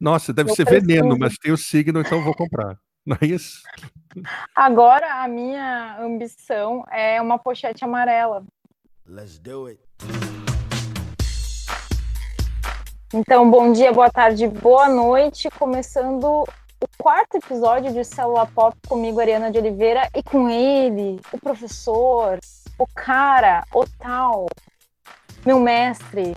Nossa, deve eu ser preciso. veneno, mas tem o signo, então vou comprar. Não é isso? Agora a minha ambição é uma pochete amarela. Let's do it. Então, bom dia, boa tarde, boa noite. Começando o quarto episódio de Célula Pop comigo, Ariana de Oliveira, e com ele, o professor, o cara, o tal, meu mestre,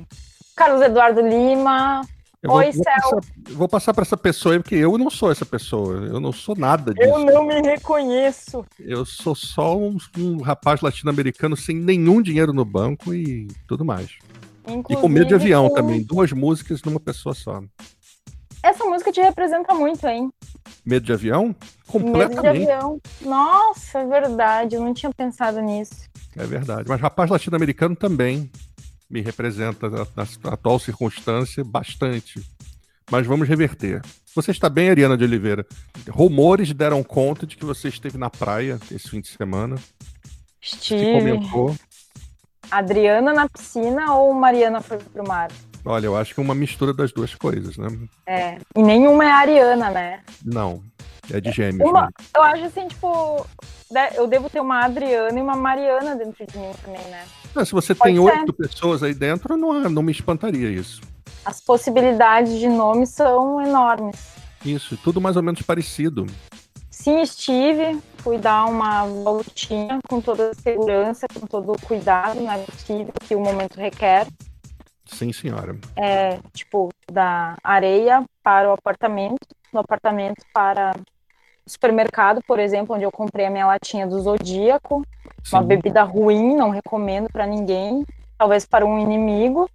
Carlos Eduardo Lima. Eu Oi, vou, Céu. Passar, vou passar para essa pessoa aí, porque eu não sou essa pessoa. Eu não sou nada disso. Eu não me reconheço. Eu sou só um, um rapaz latino-americano sem nenhum dinheiro no banco e tudo mais. Inclusive, e com medo de avião com... também. Duas músicas numa pessoa só. Essa música te representa muito, hein? Medo de avião? Completamente. Medo de avião. Nossa, é verdade. Eu não tinha pensado nisso. É verdade. Mas rapaz latino-americano também me representa na, atual circunstância bastante. Mas vamos reverter. Você está bem, Ariana de Oliveira? Rumores deram conta de que você esteve na praia esse fim de semana. Estive. comentou. Adriana na piscina ou Mariana foi pro mar? Olha, eu acho que é uma mistura das duas coisas, né? É. E nenhuma é Ariana, né? Não. É de gêmeos. Uma, né? Eu acho assim, tipo, eu devo ter uma Adriana e uma Mariana dentro de mim também, né? Não, se você Pode tem oito pessoas aí dentro, não, não me espantaria isso. As possibilidades de nome são enormes. Isso, tudo mais ou menos parecido. Sim, estive, fui dar uma voltinha com toda a segurança, com todo o cuidado, não é possível que o momento requer. Sim, senhora. É, tipo, da areia para o apartamento, no apartamento para supermercado, por exemplo, onde eu comprei a minha latinha do Zodíaco, Sim. uma bebida ruim, não recomendo para ninguém, talvez para um inimigo.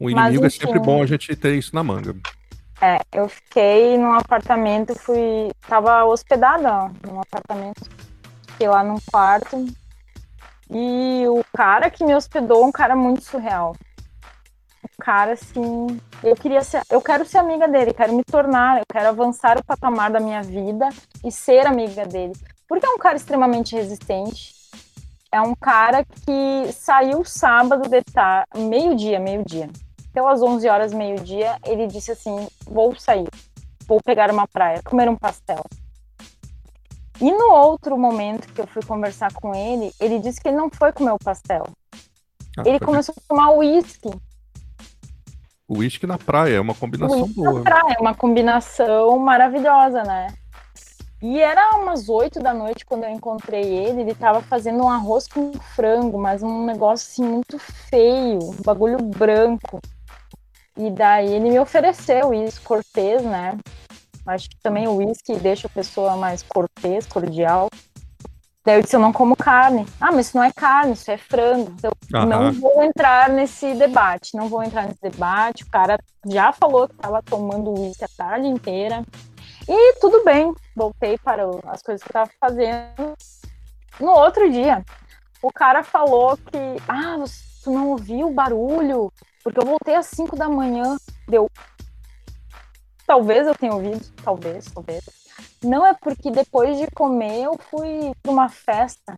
O inimigo mas, enfim, é sempre bom a gente ter isso na manga. É, eu fiquei num apartamento, fui. Tava hospedada num apartamento. Fiquei lá num quarto. E o cara que me hospedou, um cara muito surreal. Cara assim. Eu queria ser. Eu quero ser amiga dele, quero me tornar, eu quero avançar o patamar da minha vida e ser amiga dele. Porque é um cara extremamente resistente. É um cara que saiu sábado de tarde, meio-dia, meio-dia pelas 11 horas, meio-dia, ele disse assim: vou sair, vou pegar uma praia, comer um pastel. E no outro momento que eu fui conversar com ele, ele disse que ele não foi comer o pastel. Ah, ele começou a tomar uísque. Uísque na praia, é uma combinação boa. Na praia, é uma combinação maravilhosa, né? E era umas 8 da noite quando eu encontrei ele. Ele tava fazendo um arroz com frango, mas um negócio assim muito feio, um bagulho branco. E daí ele me ofereceu isso, cortês, né? Acho que também o uísque deixa a pessoa mais cortês, cordial. Daí eu disse, eu não como carne. Ah, mas isso não é carne, isso é frango. Eu uhum. não vou entrar nesse debate, não vou entrar nesse debate. O cara já falou que estava tomando uísque a tarde inteira. E tudo bem, voltei para as coisas que eu estava fazendo. No outro dia, o cara falou que, ah, tu não ouviu o barulho porque eu voltei às 5 da manhã, deu. Talvez eu tenha ouvido, talvez, talvez. Não é porque depois de comer eu fui para uma festa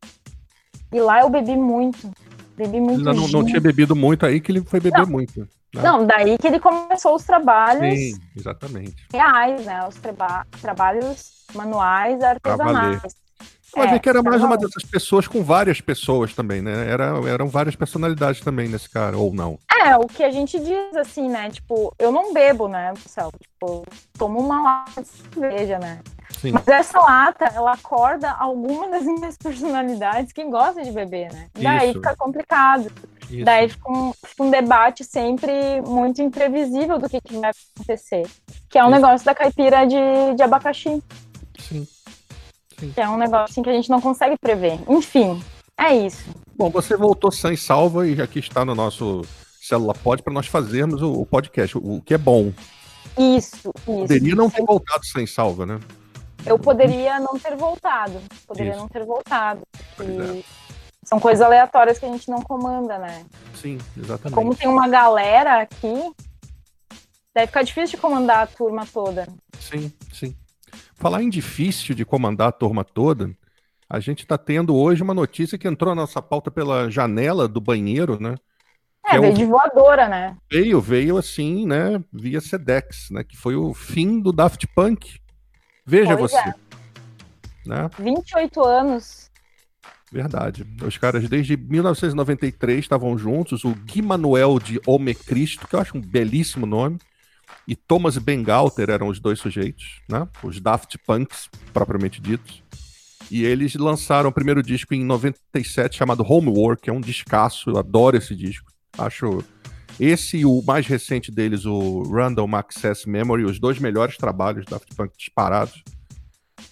e lá eu bebi muito. Bebi muito. Não, não, tinha bebido muito aí que ele foi beber não. muito. Né? Não, daí que ele começou os trabalhos. Sim, exatamente. Reais, né? Os traba trabalhos manuais artesanais. Vai é, ver que era mais uma dessas pessoas com várias pessoas também, né? Era, eram várias personalidades também nesse cara, ou não. É, o que a gente diz assim, né? Tipo, eu não bebo, né, pessoal? Tipo, tomo uma lata de cerveja, né? Sim. Mas essa lata, ela acorda alguma das minhas personalidades que gosta de beber, né? Daí Isso. fica complicado. Isso. Daí fica um, fica um, debate sempre muito imprevisível do que, que vai acontecer. Que é um Isso. negócio da caipira de, de abacaxi. Sim. Que é um negócio assim, que a gente não consegue prever. Enfim, é isso. Bom, você voltou sem salva e aqui está no nosso Célula Pod para nós fazermos o, podcast, o, o, que é bom. Isso, isso. Poderia não ter voltado sem salva, né? Eu poderia não ter voltado. Poderia isso. não ter voltado. É. São coisas aleatórias que a gente não comanda, né? Sim, exatamente. Como tem uma galera aqui, deve ficar difícil de comandar a turma toda. Sim, sim. Falar em difícil de comandar a turma toda, a gente está tendo hoje uma notícia que entrou na nossa pauta pela janela do banheiro, né? É, É, veio um... de voadora, né? Veio, veio assim, né, via Sedex, né, que foi o fim do Daft Punk. Veja Pois você. é. Né? 28 anos. Verdade. Os caras desde 1993 estavam juntos. O Gui Manuel de Home Cristo, que eu acho um belíssimo nome, e Thomas Bengalter eram os dois sujeitos, né? Os Daft Punks, propriamente ditos. E eles lançaram o primeiro disco em 97 chamado Homework, é um descasso, eu adoro esse disco. Acho esse e o mais recente deles, o Random Access Memory, os dois melhores trabalhos da Daft Punk disparados.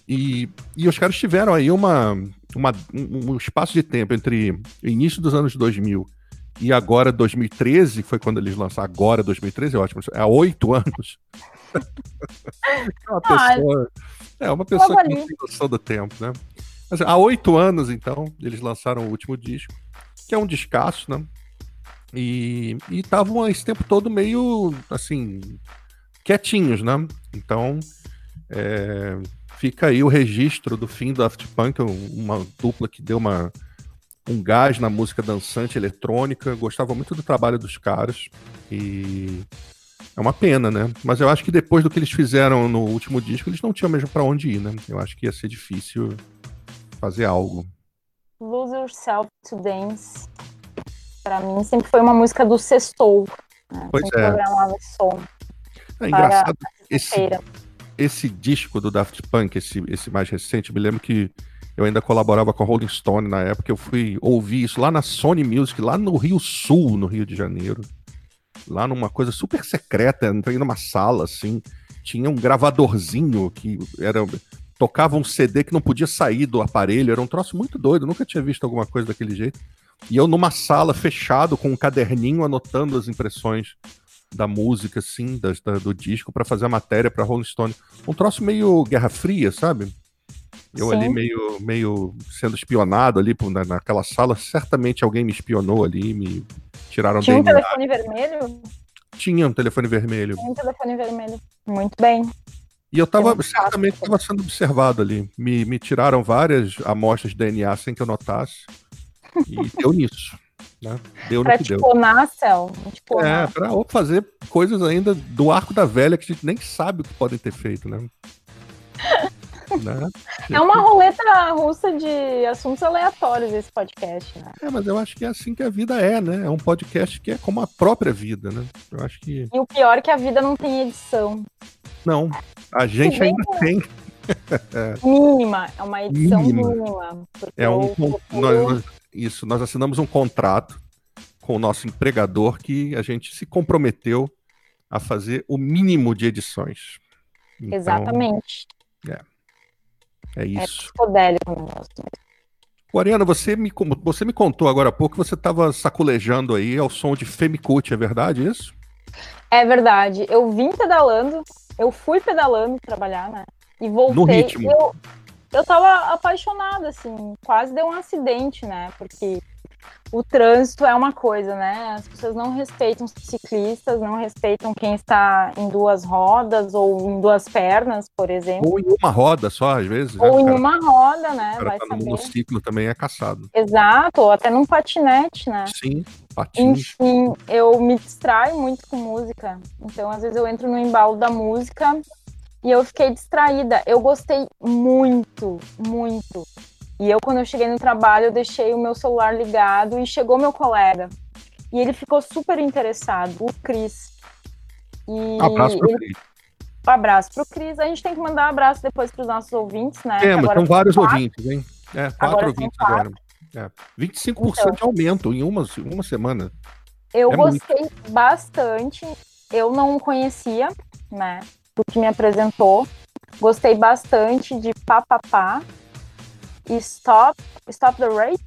E, e os caras tiveram aí uma, uma, um, um espaço de tempo entre início dos anos 2000 e agora 2013, que foi quando eles lançaram, agora 2013 é ótimo, é há oito anos. é uma pessoa, é uma pessoa que não tem noção do tempo, né? Mas, há oito anos, então, eles lançaram o último disco, que é um descasso, né? E estavam esse tempo todo meio, assim, quietinhos, né? Então, é, fica aí o registro do fim do Daft Punk, um- uma dupla que deu uma, um gás na música dançante eletrônica. Gostava muito do trabalho dos caras e é uma pena, né? Mas eu acho que depois do que eles fizeram no último disco, eles não tinham mesmo pra onde ir, né? Eu acho que ia ser difícil fazer algo. Lose Yourself to Dance. Pra mim, sempre foi uma música do Sextou. Né? Pois sempre é. programava som É para engraçado esse, esse disco do Daft Punk, esse, esse mais recente, me lembro que eu ainda colaborava com a Rolling Stone na época, eu fui ouvir isso lá na Sony Music, lá no Rio Sul, no Rio de Janeiro. Lá numa coisa super secreta, entrei numa sala assim, tinha um gravadorzinho que era tocava um CD que não podia sair do aparelho, era um troço muito doido, nunca tinha visto alguma coisa daquele jeito. E eu numa sala fechado com um caderninho anotando as impressões da música, assim, da- do disco, pra fazer a matéria pra Rolling Stone. Um troço meio Guerra Fria, sabe? Eu Sim. ali meio, meio sendo espionado ali na, naquela sala, certamente alguém me espionou ali, me tiraram Tinha um telefone vermelho? Tinha um telefone vermelho. Tinha um telefone vermelho. Muito bem. E eu tava, um certamente estava sendo observado ali. Me, me tiraram várias amostras de DNA sem que eu notasse. E deu nisso. Né? Deu Pra no que deu. clonar, Cel. É, pra ou fazer coisas ainda do arco da velha que a gente nem sabe o que podem ter feito, né? né? É uma roleta russa de assuntos aleatórios esse podcast, né? É, mas eu acho que é assim que a vida é, né? É um podcast que é como a própria vida, né? Eu acho que. E o pior é que a vida não tem edição. Não. A gente ainda tem. Mínima. É uma edição Mínima. mínima. É um. eu nós- isso, nós assinamos um contrato com o nosso empregador que a gente se comprometeu a fazer o mínimo de edições. Então, Exatamente. É É isso. psicodélico o negócio. Ariana, você me, você me contou agora há pouco que você estava saculejando aí ao som de Femicute, é verdade isso? É verdade. Eu vim pedalando, eu fui pedalando trabalhar, né? E voltei. No ritmo. Eu, eu tava apaixonada, assim, quase deu um acidente, né? Porque o trânsito é uma coisa, né? As pessoas não respeitam os ciclistas, não respeitam quem está em duas rodas ou em duas pernas, por exemplo. Ou em uma roda só, às vezes. né? Ou O em cara- uma roda, né? o cara Vai tá no saber. monociclo também é caçado. Exato, ou até num patinete, né? Sim, patins. Enfim, eu me distraio muito com música. Então, às vezes, eu entro no embalo da música e eu fiquei distraída. Eu gostei muito, muito. E eu, quando eu cheguei no trabalho, eu deixei o meu celular ligado e chegou meu colega. E ele ficou super interessado, o Cris. E Abraço pro ele- Cris. abraço pro Cris. A gente tem que mandar abraço depois pros nossos ouvintes, né? Temos, agora são vários quatro. ouvintes, hein? É, quatro Agora ouvintes quatro. agora. É. 25% de aumento em uma, uma semana. Eu É muito. gostei bastante. Eu não conhecia, né? Do que me apresentou. Gostei bastante de Papapá e Stop, Stop the Rate.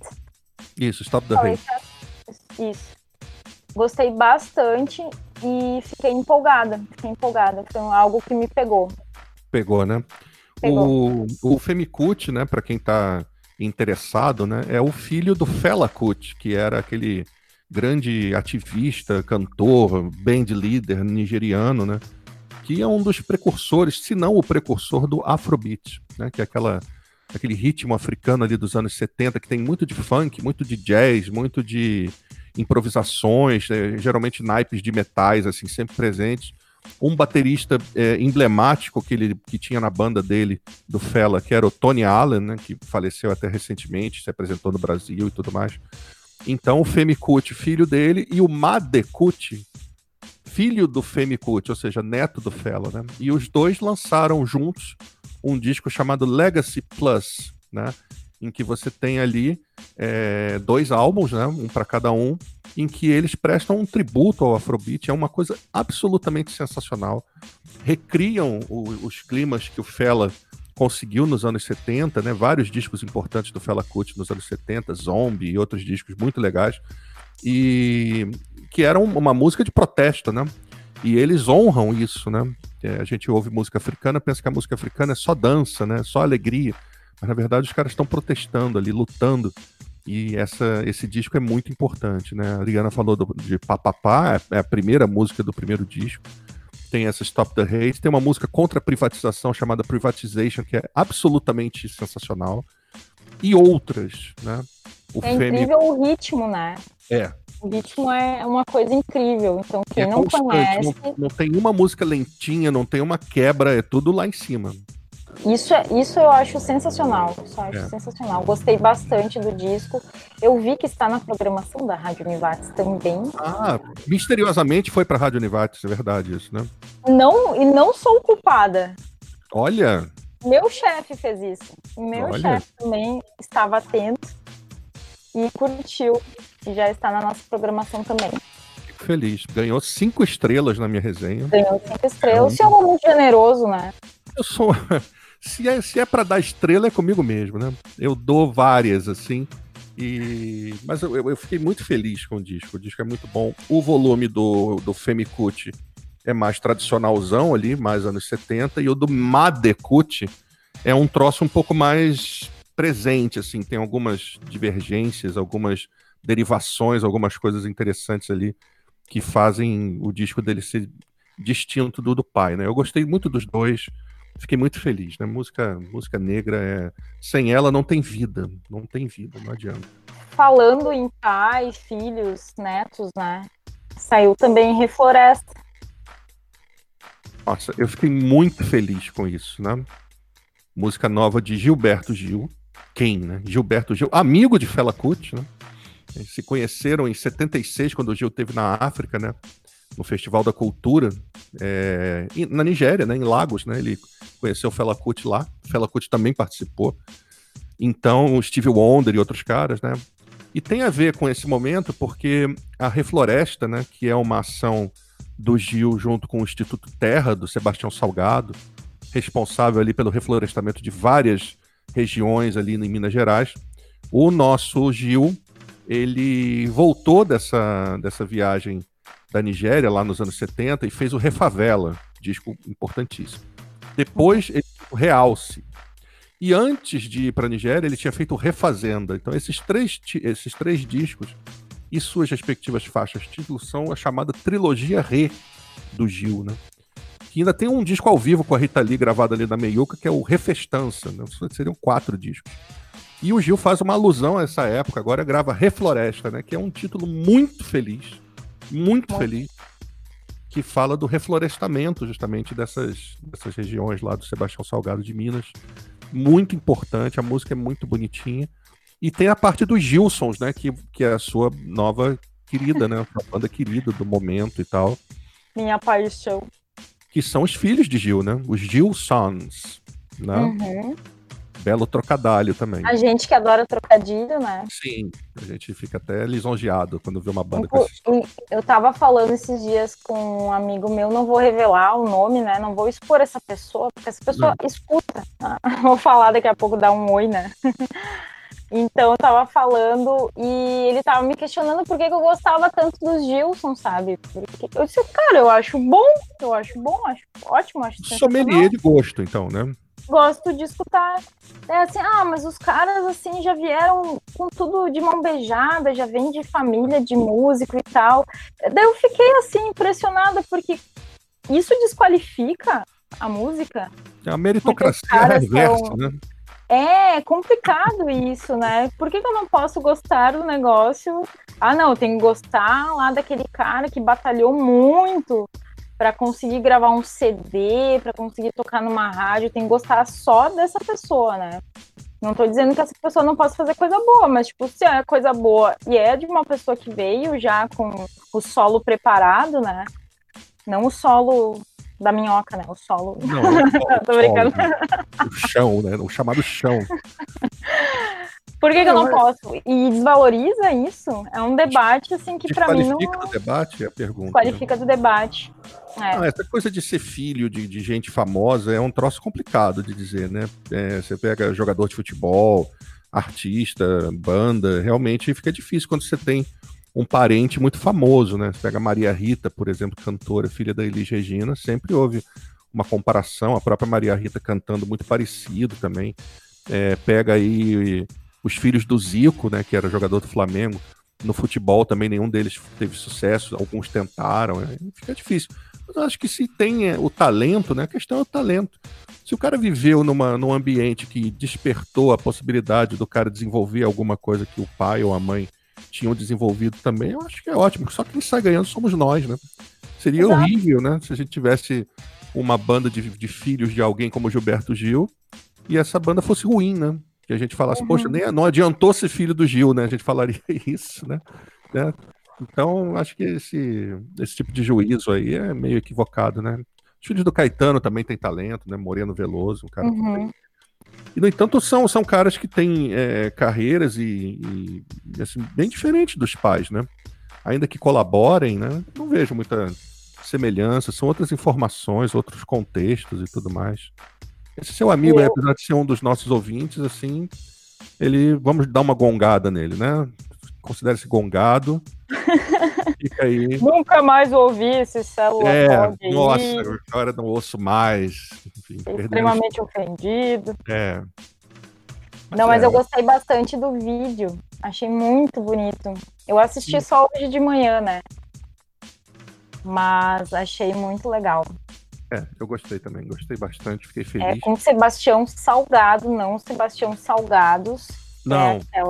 Isso, Stop the Race. certo? Isso. Gostei bastante e fiquei empolgada. Fiquei empolgada. Foi algo que me pegou. Pegou, né? Pegou. O, o Femicute, né, para quem tá interessado, né, é o filho do Fela Kuti, que era aquele grande ativista, cantor, band leader nigeriano, né, que é um dos precursores, se não o precursor do Afrobeat, né, que é aquela aquele ritmo africano ali dos anos 70 que tem muito de funk, muito de jazz, muito de improvisações, é, geralmente naipes de metais, assim, sempre presentes. Um baterista é, emblemático que ele que tinha na banda dele, do Fela, que era o Tony Allen, né, que faleceu até recentemente, se apresentou no Brasil e tudo mais. Então, o Femi Kuti, filho dele, e o Made Kuti, filho do Femi Kuti, ou seja, neto do Fela, né? E os dois lançaram juntos um disco chamado Legacy Plus, né? Em que você tem ali é, dois álbuns, né? Um para cada um, em que eles prestam um tributo ao Afrobeat. É uma coisa absolutamente sensacional. Recriam o, os climas que o Fela conseguiu nos anos 70, né? Vários discos importantes do Fela Kuti nos anos 70, Zombie e outros discos muito legais. E que eram uma música de protesto, né? E eles honram isso, né? É, a gente ouve música africana, pensa que a música africana é só dança, né? Só alegria. Mas na verdade os caras estão protestando ali, lutando. E essa, esse disco é muito importante, né? A Ariana falou do, de Papapá, é, é a primeira música do primeiro disco. Tem essa Stop the Hate, tem uma música contra a privatização chamada Privatization, que é absolutamente sensacional. E outras, né? O é Femi... incrível o ritmo, né? É, ritmo é uma coisa incrível. Então, quem é não conhece. Não, não, tem uma música lentinha, não tem uma quebra, é tudo lá em cima. Isso, é, isso eu acho sensacional. Isso eu acho é. sensacional. Gostei bastante do disco. Eu vi que está na programação da Rádio Univates também. Ah, misteriosamente foi para a Rádio Univates, é verdade isso, né? Não, e não sou culpada. Olha. Meu chefe fez isso. Meu chefe também estava atento e curtiu que já está na nossa programação também. Fico feliz. Ganhou cinco estrelas na minha resenha. Ganhou cinco estrelas. É um... O é muito generoso, né? Eu sou. se é, se é para dar estrela, é comigo mesmo, né? Eu dou várias, assim. E... Mas eu, eu, fiquei muito feliz com o disco. O disco é muito bom. O volume do, do Femicut é mais tradicionalzão ali, mais anos 70. E o do Madekut é um troço um pouco mais presente, assim. Tem algumas divergências, algumas derivações, algumas coisas interessantes ali que fazem o disco dele ser distinto do do pai, né? Eu gostei muito dos dois, fiquei muito feliz, né? Música, música negra é sem ela não tem vida, não tem vida, não adianta. Falando em pai, filhos, netos, né? Saiu também Refloresta. Nossa, eu fiquei muito feliz com isso, né? Música nova de Gilberto Gil. Quem, né? Gilberto Gil, amigo de Fela Kuti, né? Eles se conheceram em 76, quando o Gil esteve na África, né? No Festival da Cultura, é, na Nigéria, né? Em Lagos, né? Ele conheceu o Fela Kuti lá. O Fela Kuti também participou. Então, o Steve Wonder e outros caras, né? E tem a ver com esse momento porque a Refloresta, né? Que é uma ação do Gil junto com o Instituto Terra, do Sebastião Salgado, responsável ali pelo reflorestamento de várias regiões ali em Minas Gerais. O nosso Gil ele voltou dessa, dessa viagem da Nigéria, lá nos anos 70, e fez o Refavela, disco importantíssimo. Depois, ele o Realce. E antes de ir para a Nigéria, ele tinha feito o Refazenda. Então, esses três, esses três discos e suas respectivas faixas títulos são a chamada trilogia Re do Gil, né? Que ainda tem um disco ao vivo com a Rita Lee gravado ali na Meiuca, que é o Refestança. Né? Seriam quatro discos. E o Gil faz uma alusão a essa época, agora grava Refloresta, né? Que é um título muito feliz, muito feliz, que fala do reflorestamento justamente dessas, dessas regiões lá do Sebastião Salgado de Minas. Muito importante, a música é muito bonitinha. E tem a parte dos Gilsons, né? Que, que é a sua nova querida, né? A banda querida do momento e tal. Minha paixão. Que são os filhos de Gil, né? Os Gilsons. Né? Uhum belo trocadilho também. A gente que adora trocadilho, né? Sim, a gente fica até lisonjeado quando vê uma banda com esse Eu tava falando esses dias com um amigo meu, não vou revelar o nome, né? Não vou expor essa pessoa, porque essa pessoa não. escuta. Vou falar daqui a pouco, dar um oi, né? Então eu tava falando e ele tava me questionando por que, que eu gostava tanto dos Gilson, sabe? Porque eu disse, cara, eu acho bom, eu acho bom, acho ótimo, acho Sommelier de gosto, então, né? Gosto de escutar. É assim, ah, mas os caras assim já vieram com tudo de mão beijada, já vem de família de músico e tal. Daí eu fiquei assim impressionada porque isso desqualifica a música. É a meritocracia reversa, são... né? É complicado isso, né? Por que, que, eu não posso gostar do negócio? Ah, não, eu tenho que gostar lá daquele cara que batalhou muito para conseguir gravar um CD, para conseguir tocar numa rádio, tem que gostar só dessa pessoa, né? Não tô dizendo que essa pessoa não possa fazer coisa boa, mas, tipo, se é coisa boa e é de uma pessoa que veio já com o solo preparado, né? Não o solo da minhoca, né? O solo. Não, o, Tô brincando. o chão, né? O chamado chão. Por que, que eu não posso? E desvaloriza isso? É um debate, assim, que para mim não... Qualifica do debate, é a pergunta. Qualifica né? do debate. É. Ah, essa coisa de ser filho de, de, gente famosa é um troço complicado de dizer, né? É, você pega jogador de futebol, artista, banda, realmente fica difícil quando você tem um parente muito famoso, né? Você pega Maria Rita, por exemplo, cantora, filha da Elis Regina, sempre houve uma comparação, a própria Maria Rita cantando muito parecido também. É, pega aí os filhos do Zico, né, que era jogador do Flamengo, no futebol também nenhum deles teve sucesso, alguns tentaram, né? fica difícil. Mas eu acho que se tem é, o talento, né, a questão é o talento. Se o cara viveu numa, num ambiente que despertou a possibilidade do cara desenvolver alguma coisa que o pai ou a mãe tinham desenvolvido também, eu acho que é ótimo. Só quem sai ganhando somos nós, né? Seria Exato. horrível, né, se a gente tivesse uma banda de, de filhos de alguém como Gilberto Gil e essa banda fosse ruim, né? Que a gente falasse, uhum. poxa, nem, não adiantou ser filho do Gil, né? A gente falaria isso, né? né? Então, acho que esse, esse tipo de juízo aí é meio equivocado, né? Os filhos do Caetano também têm talento, né? Moreno Veloso, um cara uhum. E, no entanto, são, são caras que têm é, carreiras e, e assim, bem diferentes dos pais, né? Ainda que colaborem, né? Não vejo muita semelhança, são outras informações, outros contextos e tudo mais. Esse seu amigo, eu... apesar de ser um dos nossos ouvintes, assim, ele. Vamos dar uma gongada nele, né? Considere-se gongado. Fica aí. Nunca mais ouvi esse celular. É, nossa, agora não ouço mais. Enfim, extremamente ofendido. É. Mas não, mas é. eu gostei bastante do vídeo. Achei muito bonito. Eu assisti Sim. só hoje de manhã, né? Mas achei muito legal. É, eu gostei também, gostei bastante, fiquei é feliz. É com Sebastião Salgado, não Sebastião Salgados. Não, é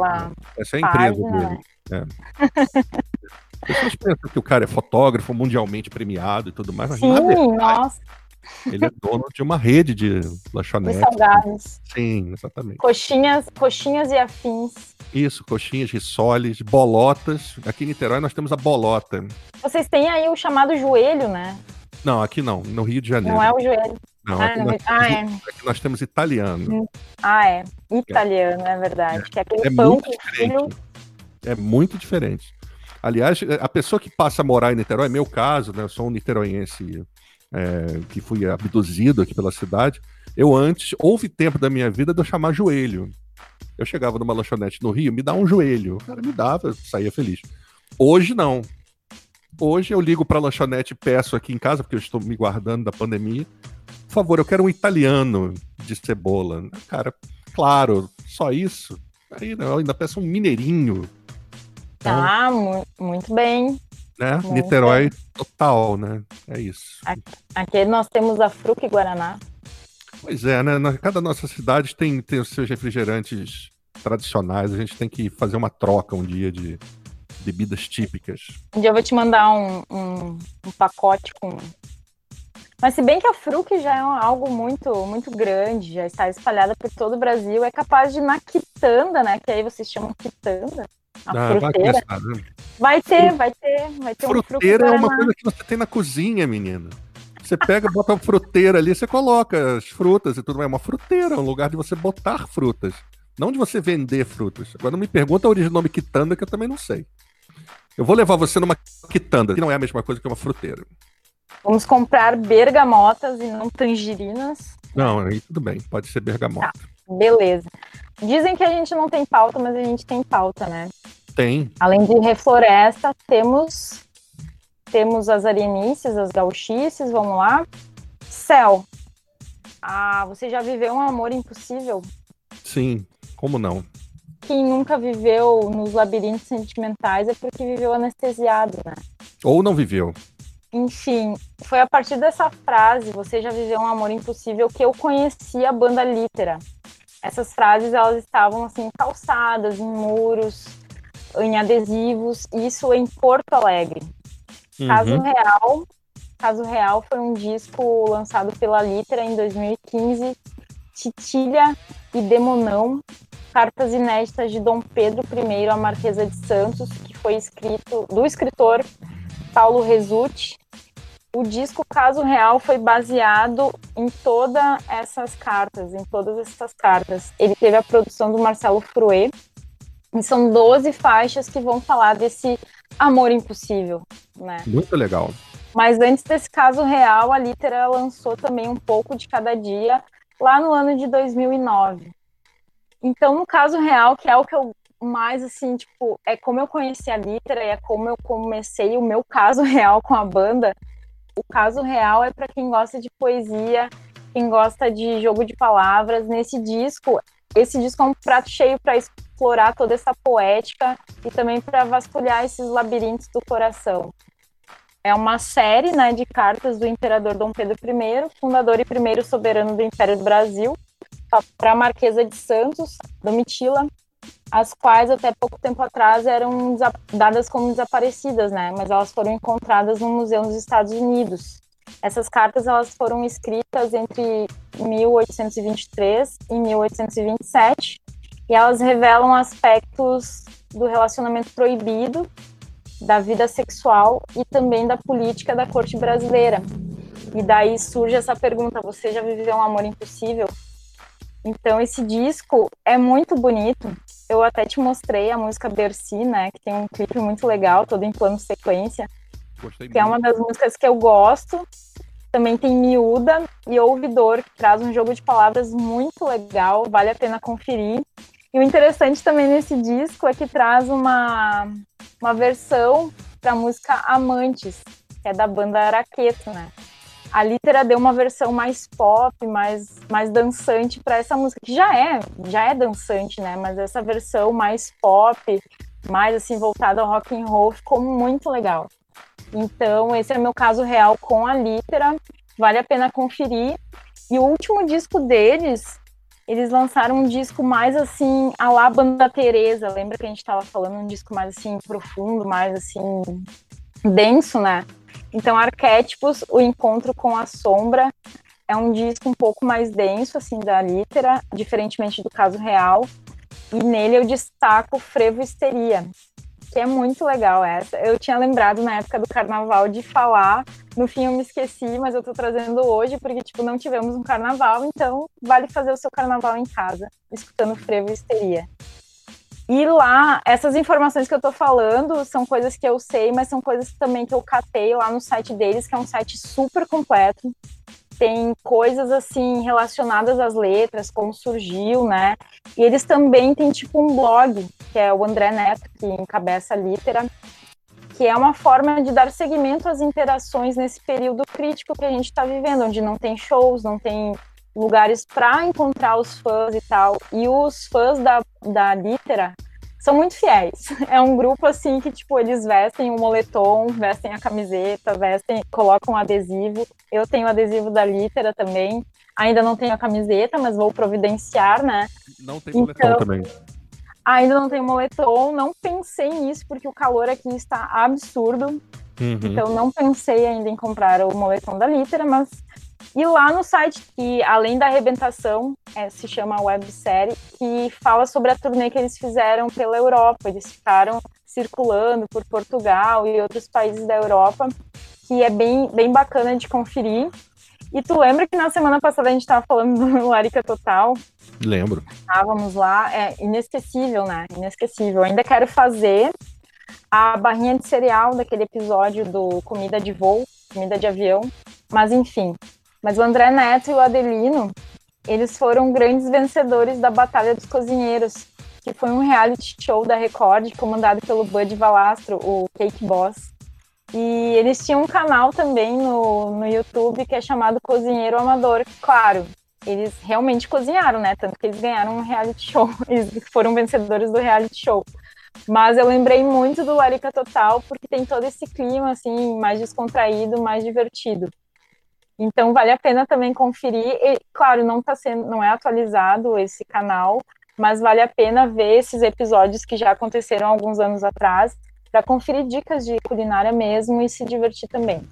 essa é a empresa página. dele. É. Vocês pensam que o cara é fotógrafo mundialmente premiado e tudo mais, mas Sim, verdade, nossa. Ele é dono de uma rede de lanchonetes. De salgados. Sim, exatamente. Coxinhas, coxinhas e afins. Isso, coxinhas, risoles, bolotas. Aqui em Niterói nós temos a bolota. Vocês têm aí o chamado joelho, né? Não, aqui não, no Rio de Janeiro. Não é o joelho. Não, ah, aqui, nós, ah, é. aqui nós temos italiano. Hum. Ah, é. Italiano, é, é verdade. É, que é aquele é pão muito diferente. É muito diferente. Aliás, a pessoa que passa a morar em Niterói, é meu caso, né? Eu sou um niteroiense é, que fui abduzido aqui pela cidade. Eu antes, houve tempo da minha vida de eu chamar joelho. Eu chegava numa lanchonete no Rio, me dá um joelho. O cara me dava, eu saía feliz. Hoje não. Hoje eu ligo para a lanchonete e peço aqui em casa, porque eu estou me guardando da pandemia. Por favor, eu quero um italiano de cebola. Cara, claro, só isso. Aí não, eu ainda peço um mineirinho. Então, ah, muito bem. Né? Muito Niterói bem. total, né? É isso. Aqui nós temos a Fruc Guaraná. Pois é, né? Na, cada nossa cidade tem, tem os seus refrigerantes tradicionais. A gente tem que fazer uma troca um dia de, bebidas típicas. Um dia eu vou te mandar um, um, um pacote com. Mas se bem que a Fruc já é algo muito, muito grande, já está espalhada por todo o Brasil, é capaz de ir na quitanda, né? Que aí vocês chamam quitanda. A ah, fruteira. Vai, começar, né? vai ter, vai ter, vai ter Fruteira um é uma coisa que você tem na cozinha, menina. Você pega, bota uma fruteira ali, você coloca as frutas e tudo mais. É uma fruteira, um lugar de você botar frutas. Não de você vender frutas. Agora não me pergunta a origem do nome quitanda, que eu também não sei. Eu vou levar você numa quitanda, que não é a mesma coisa que uma fruteira. Vamos comprar bergamotas e não tangerinas. Não, aí tudo bem, pode ser bergamota. Tá, beleza. Dizem que a gente não tem pauta, mas a gente tem pauta, né? Tem. Além de refloresta, temos temos as arenices, as gauchices, vamos lá. Céu. Ah, você já viveu um amor impossível? Sim, como não? Quem nunca viveu nos labirintos sentimentais é porque viveu anestesiado, né? Ou não viveu. Enfim, foi a partir dessa frase, você já viveu um amor impossível, que eu conheci a banda Litera. Essas frases elas estavam assim calçadas em muros, em adesivos, isso em Porto Alegre. Uhum. Caso Real, Caso Real foi um disco lançado pela Litera em 2015. Titilha e Demonão, cartas inéditas de Dom Pedro I à Marquesa de Santos, que foi escrito do escritor Paulo Resutti. O disco Caso Real foi baseado em todas essas cartas, em todas essas cartas. Ele teve a produção do Marcelo Fruet, e são 12 faixas que vão falar desse amor impossível, né? Muito legal. Mas antes desse caso real, a Litera lançou também um pouco de cada dia lá no ano de 2009. Então, no caso real, que é o que eu mais assim, tipo, é como eu conheci a Litera e é como eu comecei o meu caso real com a banda. O caso real é para quem gosta de poesia, quem gosta de jogo de palavras. Nesse disco, esse disco é um prato cheio para explorar toda essa poética e também para vasculhar esses labirintos do coração. É uma série né, de cartas do imperador Dom Pedro I, fundador e primeiro soberano do Império do Brasil, para a Marquesa de Santos, Domitila, as quais até pouco tempo atrás eram dadas como desaparecidas, né? Mas elas foram encontradas no museu nos Estados Unidos. Essas cartas elas foram escritas entre 1823 e 1827 e elas revelam aspectos do relacionamento proibido, da vida sexual e também da política da corte brasileira. E daí surge essa pergunta: você já viveu um amor impossível? Então esse disco é muito bonito. Eu até te mostrei a música Bercy, né, que tem um clipe muito legal, todo em plano sequência. Gostei que muito. é uma das músicas que eu gosto. Também tem Miúda e Ouvidor, que traz um jogo de palavras muito legal, vale a pena conferir. E o interessante também nesse disco é que traz uma, uma versão para a música Amantes, que é da banda Araqueto, né? A Litera deu uma versão mais pop, mais, mais dançante para essa música, que já é, já é dançante, né? Mas essa versão mais pop, mais assim voltada ao rock and roll, ficou muito legal. Então, esse é meu caso real com a Litera. Vale a pena conferir. E o último disco deles eles lançaram um disco mais assim, a lá Banda Teresa. Lembra que a gente estava falando um disco mais assim profundo, mais assim denso, né? Então, Arquétipos, o encontro com a sombra, é um disco um pouco mais denso assim da litera, diferentemente do caso real. E nele eu destaco Frevo Histeria, que é muito legal essa. Eu tinha lembrado na época do carnaval de falar, no fim eu me esqueci, mas eu tô trazendo hoje porque tipo não tivemos um carnaval, então vale fazer o seu carnaval em casa, escutando frevo histeria. E lá, essas informações que eu tô falando são coisas que eu sei, mas são coisas também que eu catei lá no site deles, que é um site super completo tem coisas assim relacionadas às letras, como surgiu, né? E eles também têm tipo um blog, que é o André Neto, que encabeça a Litera, que é uma forma de dar seguimento às interações nesse período crítico que a gente está vivendo, onde não tem shows, não tem lugares para encontrar os fãs e tal. E os fãs da, da Litera são muito fiéis. É um grupo assim que tipo eles vestem o moletom, vestem a camiseta, vestem, colocam um adesivo. Eu tenho adesivo da Litera também. Ainda não tenho a camiseta, mas vou providenciar, né? Não tem moletom então, também. Ainda não tenho moletom, não pensei nisso porque o calor aqui está absurdo. Uhum. Então não pensei ainda em comprar o moletom da Litera, mas e lá no site, que além da arrebentação, é, se chama websérie, que fala sobre a turnê que eles fizeram pela Europa. Eles ficaram circulando por Portugal e outros países da Europa, que é bem, bem bacana de conferir. E tu lembra que na semana passada a gente estava falando do Larica Total? Lembro. Estávamos lá, é inesquecível, né? Inesquecível. Ainda quero fazer a barrinha de cereal daquele episódio do Comida de Voo, Comida de Avião. Mas enfim, mas o André Neto e o Adelino, eles foram grandes vencedores da Batalha dos Cozinheiros, que foi um reality show da Record comandado pelo Bud Valastro, o Cake Boss. E eles tinham um canal também no, no YouTube que é chamado Cozinheiro Amador. Claro, eles realmente cozinharam, né? Tanto que eles ganharam um reality show, eles foram vencedores do reality show. Mas eu lembrei muito do Larica Total porque tem todo esse clima assim, mais descontraído, mais divertido. Então vale a pena também conferir. E, claro, não tá sendo, não é atualizado esse canal, mas vale a pena ver esses episódios que já aconteceram alguns anos atrás para conferir dicas de culinária mesmo e se divertir também.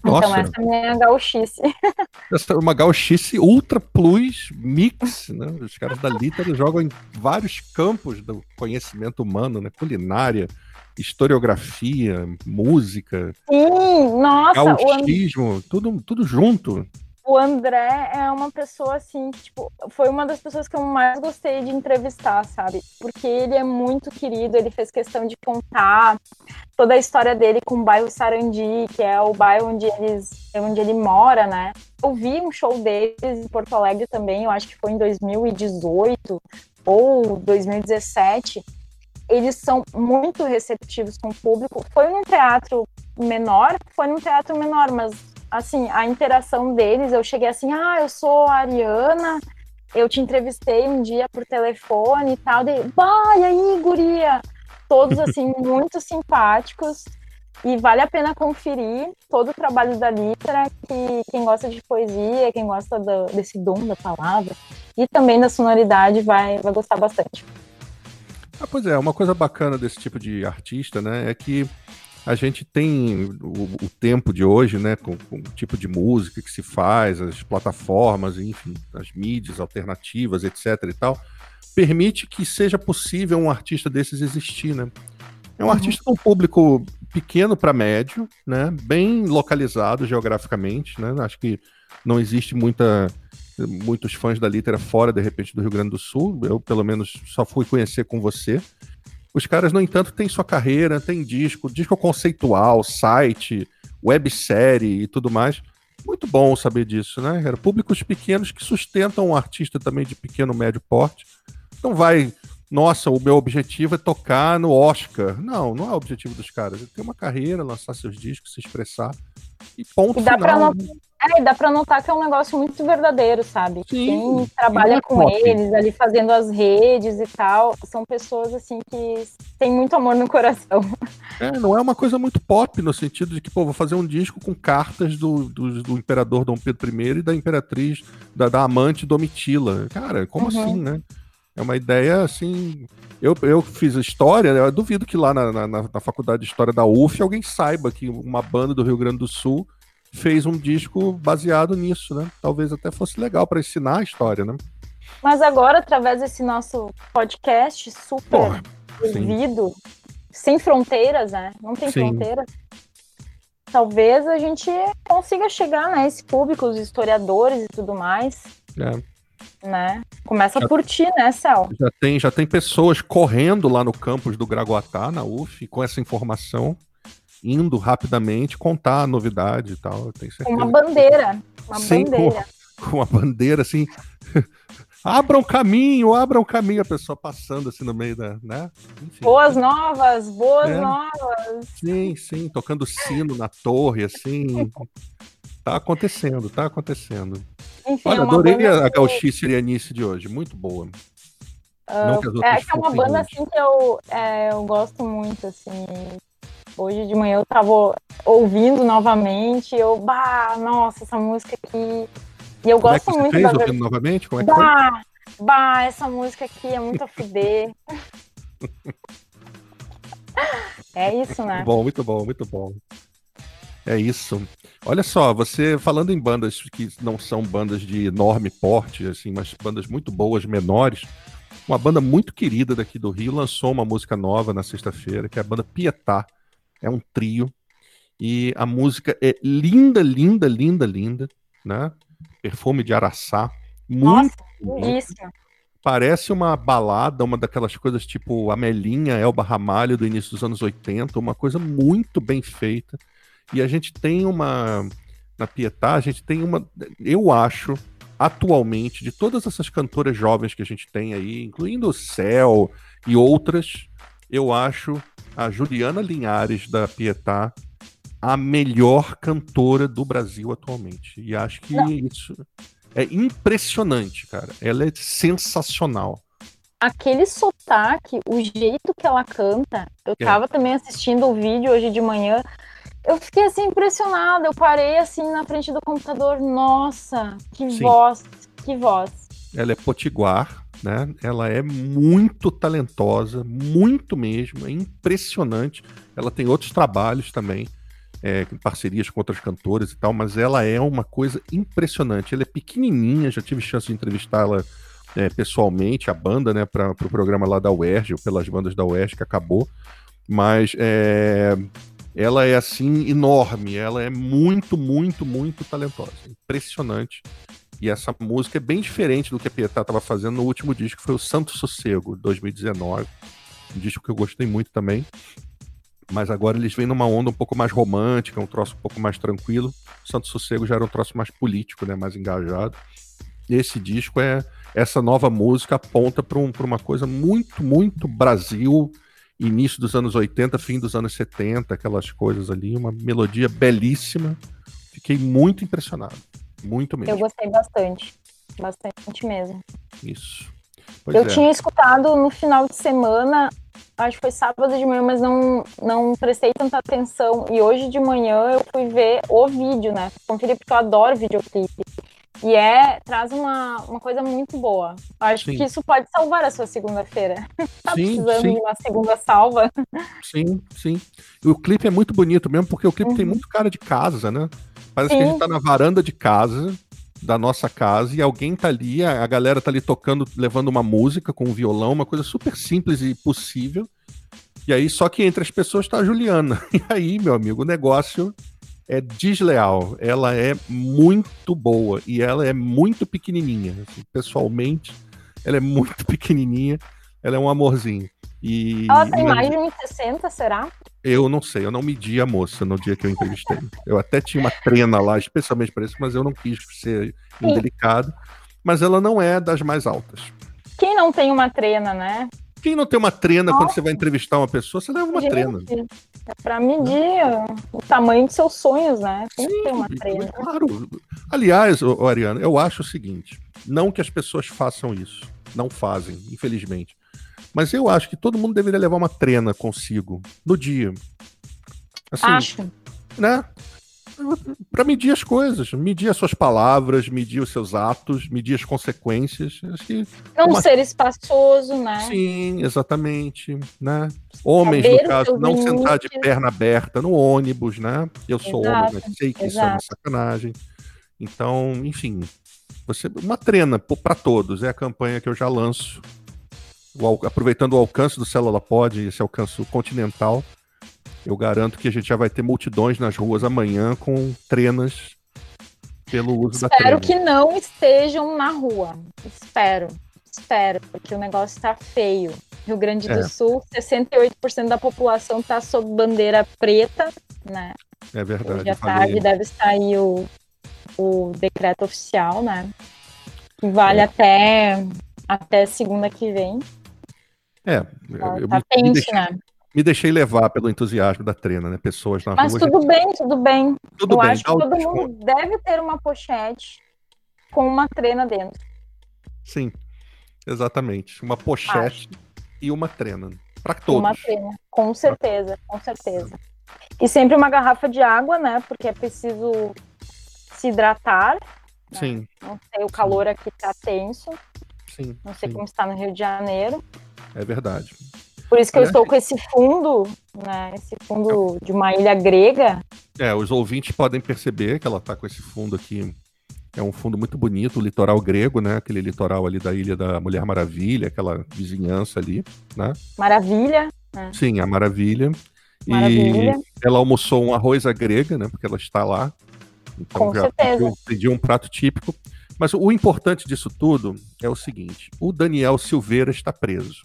Então, Nossa. Então essa é a minha gauchice. Essa é uma gauchice ultra plus mix, né? Os caras da Liter jogam em vários campos do conhecimento humano, né? Culinária, historiografia, música. Sim, nossa. Gauchismo, o... tudo, tudo junto o André é uma pessoa assim, que, tipo, foi uma das pessoas que eu mais gostei de entrevistar, sabe? Porque ele é muito querido, ele fez questão de contar toda a história dele com o bairro Sarandi, que é o bairro onde, eles, onde ele mora, né? Eu vi um show deles em Porto Alegre também, eu acho que foi em 2018 ou 2017. Eles são muito receptivos com o público. Foi num teatro menor, foi num teatro menor, mas assim, a interação deles, eu cheguei assim, ah, eu sou a Ariana, eu te entrevistei um dia por telefone e tal, de, vai aí, guria! Todos, assim, muito simpáticos, e vale a pena conferir todo o trabalho da Litra, que quem gosta de poesia, quem gosta do, desse dom da palavra, e também da sonoridade, vai, vai gostar bastante. Ah, pois é, uma coisa bacana desse tipo de artista, né, é que a gente tem o, o tempo de hoje, né, com, com, o tipo de música que se faz, as plataformas, enfim, as mídias alternativas, etc e tal, permite que seja possível um artista desses existir, né? É um uhum. artista com um público pequeno para médio, né, bem localizado geograficamente, né? Acho que não existe muita muitos fãs da litera fora de repente do Rio Grande do Sul. Eu pelo menos só fui conhecer com você. Os caras, no entanto, têm sua carreira, tem disco, disco conceitual, site, websérie e tudo mais. Muito bom saber disso, né, cara? Públicos pequenos que sustentam um artista também de pequeno, médio porte. Não vai, nossa, o meu objetivo é tocar no Oscar. Não, não é o objetivo dos caras. É ter uma carreira, lançar seus discos, se expressar. E ponto e dá final. Pra é, dá pra notar que é um negócio muito verdadeiro, sabe? Sim, Quem trabalha é com top. eles, ali fazendo as redes e tal, são pessoas assim que têm muito amor no coração. É, não é uma coisa muito pop, no sentido de que, pô, vou fazer um disco com cartas do, do, do imperador Dom Pedro I e da imperatriz, da, da amante Domitila. Cara, como uhum. assim, né? É uma ideia assim. Eu, eu fiz história, eu duvido que lá na, na, na faculdade de história da UF alguém saiba que uma banda do Rio Grande do Sul fez um disco baseado nisso, né? Talvez até fosse legal para ensinar a história, né? Mas agora, através desse nosso podcast super ouvido, sem fronteiras, né? Não tem sim. fronteiras. Talvez a gente consiga chegar, né? Esse público, os historiadores e tudo mais. É. Né? Começa já, por ti, né, Cel? Já tem, já tem pessoas correndo lá no campus do Gragoatá, na UF, com essa informação indo rapidamente contar a novidade e tal. Uma bandeira. Uma Sim, bandeira. Com, com uma bandeira assim. abram caminho, abram caminho, a pessoa passando assim no meio da. Né? Enfim. Boas novas, boas é. novas. Sim, sim, tocando sino na torre, assim. tá acontecendo, tá acontecendo. Enfim, Olha, é adorei a, a gauchice irianice de hoje, muito boa. Uh, é, é uma banda assim que eu, é, eu gosto muito, assim, Hoje de manhã eu tava ouvindo novamente, eu, bah, nossa, essa música aqui. E eu Como gosto é que você muito fez, da ouvindo novamente? Como é que bah, foi? bah, essa música aqui é muito a fuder. é isso, né? Muito bom, muito bom, muito bom. É isso. Olha só, você falando em bandas que não são bandas de enorme porte, assim, mas bandas muito boas, menores. Uma banda muito querida daqui do Rio lançou uma música nova na sexta-feira, que é a banda Pietá é um trio. E a música é linda, linda, linda, linda, né? Perfume de Araçá. Muito Nossa, isso. Parece uma balada, uma daquelas coisas tipo Amelinha, Elba Ramalho do início dos anos 80, uma coisa muito bem feita. E a gente tem uma. Na Pietá, a gente tem uma. Eu acho, atualmente, de todas essas cantoras jovens que a gente tem aí, incluindo o Céu e outras, eu acho a Juliana Linhares da Pietá a melhor cantora do Brasil atualmente. E acho que Não. isso é impressionante, cara. Ela é sensacional. Aquele sotaque, o jeito que ela canta, eu é. tava também assistindo o vídeo hoje de manhã eu fiquei assim impressionada. Eu parei assim na frente do computador. Nossa, que Sim. voz, que voz. Ela é potiguar, né? Ela é muito talentosa, muito mesmo, é impressionante. Ela tem outros trabalhos também, é, parcerias com outras cantoras e tal, mas ela é uma coisa impressionante. Ela é pequenininha, já tive chance de entrevistá-la é, pessoalmente, a banda, né, para o pro programa lá da UERJ, pelas bandas da UERJ, que acabou. Mas é, ela é assim enorme, ela é muito, muito, muito talentosa, impressionante. E essa música é bem diferente do que a Pietá estava fazendo no último disco, que foi o Santo Sossego, 2019. Um disco que eu gostei muito também. Mas agora eles vêm numa onda um pouco mais romântica, um troço um pouco mais tranquilo. O Santo Sossego já era um troço mais político, né, mais engajado. E esse disco é essa nova música aponta para um, uma coisa muito, muito Brasil, início dos anos 80, fim dos anos 70, aquelas coisas ali, uma melodia belíssima. Fiquei muito impressionado. Muito mesmo. Eu gostei bastante. Bastante mesmo. Isso. Pois eu é. tinha escutado no final de semana, acho que foi sábado de manhã, mas não, não prestei tanta atenção. E hoje de manhã eu fui ver o vídeo, né? Conferir porque eu adoro videoclipe. E é, traz uma, uma coisa muito boa. Acho sim. que isso pode salvar a sua segunda-feira. tá sim, precisando sim. de uma segunda salva. Sim, sim. E o clipe é muito bonito mesmo, porque o clipe uhum. tem muito cara de casa, né? Parece sim. que a gente tá na varanda de casa, da nossa casa, e alguém tá ali, a galera tá ali tocando, levando uma música com um violão, uma coisa super simples e possível. E aí, só que entre as pessoas tá a Juliana. E aí, meu amigo, o negócio é desleal. Ela é muito boa e ela é muito pequenininha. Assim, pessoalmente, ela é muito pequenininha. Ela é um amorzinho. E, ela tem mais de 1,60, será? Eu não sei, eu não medi a moça no dia que eu entrevistei. eu até tinha uma trena lá, especialmente para isso, mas eu não quis ser indelicado. Mas ela não é das mais altas. Quem não tem uma trena, né? Quem não tem uma trena Nossa. quando você vai entrevistar uma pessoa, você leva uma Gente, trena. É pra medir o tamanho dos seus sonhos, né? Tem Sim, que ter uma trena. Claro. Aliás, ô, Ariana, eu acho o seguinte: não que as pessoas façam isso. Não fazem, infelizmente. Mas eu acho que todo mundo deveria levar uma trena consigo no dia. Assim, acho. Né? para medir as coisas, medir as suas palavras, medir os seus atos, medir as consequências. Acho que não uma... ser espaçoso, né? Sim, exatamente, né? Homens, Saber no caso, não limite. sentar de perna aberta no ônibus, né? Eu sou Exato. homem, mas sei que Exato. isso é uma sacanagem. Então, enfim, você uma trena para todos é a campanha que eu já lanço. O, aproveitando o alcance do Célula Pod, esse alcance continental, eu garanto que a gente já vai ter multidões nas ruas amanhã com trenas pelo uso Espero da. Espero que não estejam na rua. Espero. Espero, porque o negócio está feio. Rio Grande do é. Sul, 68% da população está sob bandeira preta, né? É verdade. Hoje à tarde deve sair o, o decreto oficial, né? Que vale é. até, até segunda que vem. É, eu, tá me, tenso, deixei, né? me deixei levar pelo entusiasmo da trena, né? Pessoas na Mas rua. Mas tudo bem, tudo bem. Tudo Eu bem. acho que todo mundo deve ter uma pochete com uma trena dentro. Sim, exatamente. Uma pochete acho. e uma trena. Para todos. Uma trena, com certeza, com certeza. E sempre uma garrafa de água, né? Porque é preciso se hidratar. Né? Sim. Não sei, o calor aqui tá tenso. Sim. Não sei sim. como está no Rio de Janeiro. É verdade. Por isso que eu estou com esse fundo, né? Esse fundo de uma ilha grega. É, os ouvintes podem perceber que ela está com esse fundo aqui. É um fundo muito bonito, o litoral grego, né? Aquele litoral ali da Ilha da Mulher Maravilha, aquela vizinhança ali, né? Maravilha. Né? Sim, a Maravilha. Maravilha. E ela almoçou um arroz à grega, né? Porque ela está lá. Então Com já certeza. Pediu, pediu um prato típico. Mas o importante disso tudo é o seguinte: o Daniel Silveira está preso.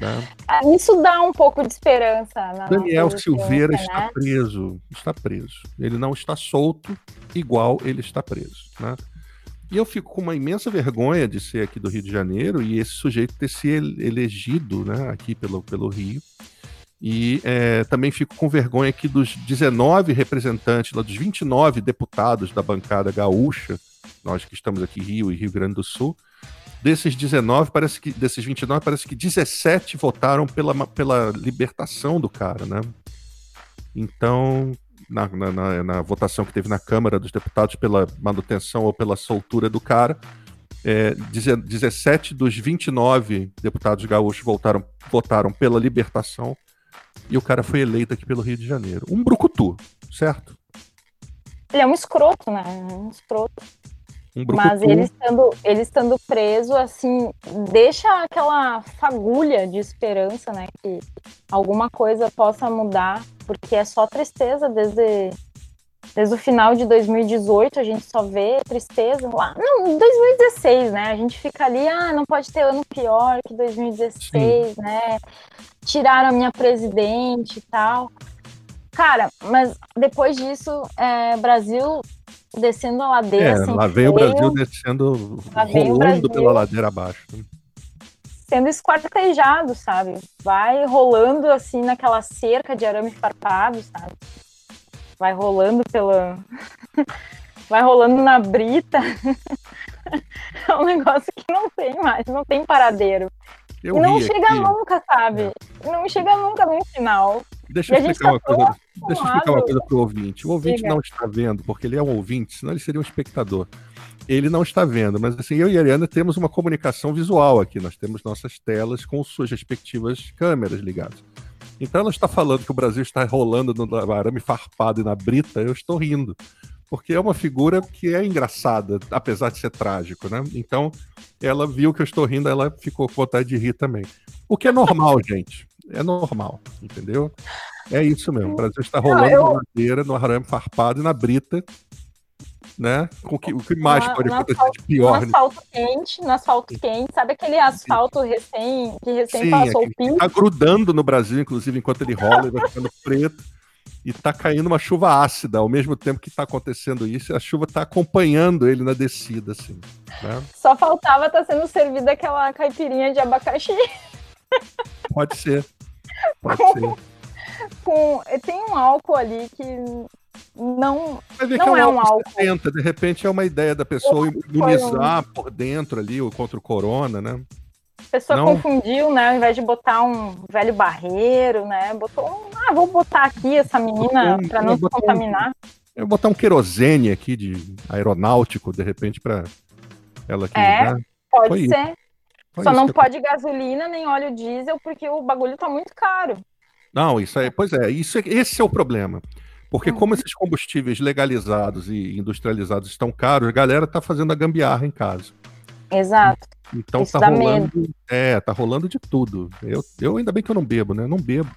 Né? Isso dá um pouco de esperança. Daniel Silveira né? está preso, está preso. Ele não está solto, igual ele está preso. Né? E eu fico com uma imensa vergonha de ser aqui do Rio de Janeiro e esse sujeito ter se elegido né, aqui pelo, pelo Rio. E é, também fico com vergonha aqui dos 19 representantes, dos 29 deputados da bancada gaúcha, nós que estamos aqui Rio e Rio Grande do Sul, Desses 19, parece que desses 29, parece que 17 votaram pela, pela libertação do cara, né? Então, na, na, na, votação que teve na Câmara dos Deputados pela manutenção ou pela soltura do cara. É, 17 dos 29 deputados gaúchos voltaram, votaram pela libertação e o cara foi eleito aqui pelo Rio de Janeiro. Um brucutu, certo? Ele é um escroto, né? Um escroto. Um Mas ele estando, ele estando preso, assim, deixa aquela fagulha de esperança, né? Que alguma coisa possa mudar, porque é só tristeza desde, desde o final de 2018, a gente só vê tristeza lá. Não, 2016, né? A gente fica ali, ah, não pode ter ano pior que 2016, Sim. né? Tiraram a minha presidente e tal. Cara, mas depois disso, é, Brasil descendo a ladeira. É, lá veio o Brasil descendo, rolando pela ladeira abaixo. Sendo esquartejado, sabe? Vai rolando assim naquela cerca de arame farpado, sabe? Vai rolando pela. Vai rolando na brita. é um negócio que não tem mais, não tem paradeiro. Eu e não chega aqui. nunca, sabe? É. Não chega nunca no final. Deixa eu explicar tá uma coisa. Deixa eu explicar uma coisa pro ouvinte. O ouvinte Diga. não está vendo, porque ele é um ouvinte, senão ele seria um espectador. Ele não está vendo, mas assim, eu e a Ariana temos uma comunicação visual aqui. Nós temos nossas telas com suas respectivas câmeras ligadas. Então ela está falando que o Brasil está rolando no arame farpado e na brita, eu estou rindo. Porque é uma figura que é engraçada, apesar de ser trágico, né? Então, ela viu que eu estou rindo, ela ficou com vontade de rir também. O que é normal, gente. É normal, entendeu? É isso mesmo. O Brasil está rolando Não, eu... na madeira, no arame farpado e na brita. Né? Com que, o que mais na, pode acontecer asfalto, de pior? No asfalto quente, no asfalto quente. Sabe aquele asfalto recém, que recém Sim, passou o piso? Tá grudando no Brasil, inclusive, enquanto ele rola, ele vai ficando preto. E tá caindo uma chuva ácida. Ao mesmo tempo que tá acontecendo isso, a chuva tá acompanhando ele na descida, assim. Né? Só faltava estar tá sendo servida aquela caipirinha de abacaxi. Pode ser. Pode com, ser. Com, tem um álcool ali que não, não é, é um álcool. 70, de repente é uma ideia da pessoa imunizar um... por dentro ali contra o corona, né? A pessoa não. confundiu, né? Ao invés de botar um velho barreiro, né? Botou um. Ah, vou botar aqui essa menina um, para não se contaminar. Um, eu vou botar um querosene aqui de aeronáutico, de repente, para ela aqui. É, né? pode Foi ser. Isso. Só não pode eu... gasolina nem óleo diesel, porque o bagulho tá muito caro. Não, isso aí, pois é, isso é, esse é o problema. Porque uhum. como esses combustíveis legalizados e industrializados estão caros, a galera tá fazendo a gambiarra em casa. Exato. Então isso tá rolando. Medo. É, tá rolando de tudo. Eu, eu ainda bem que eu não bebo, né? Não bebo.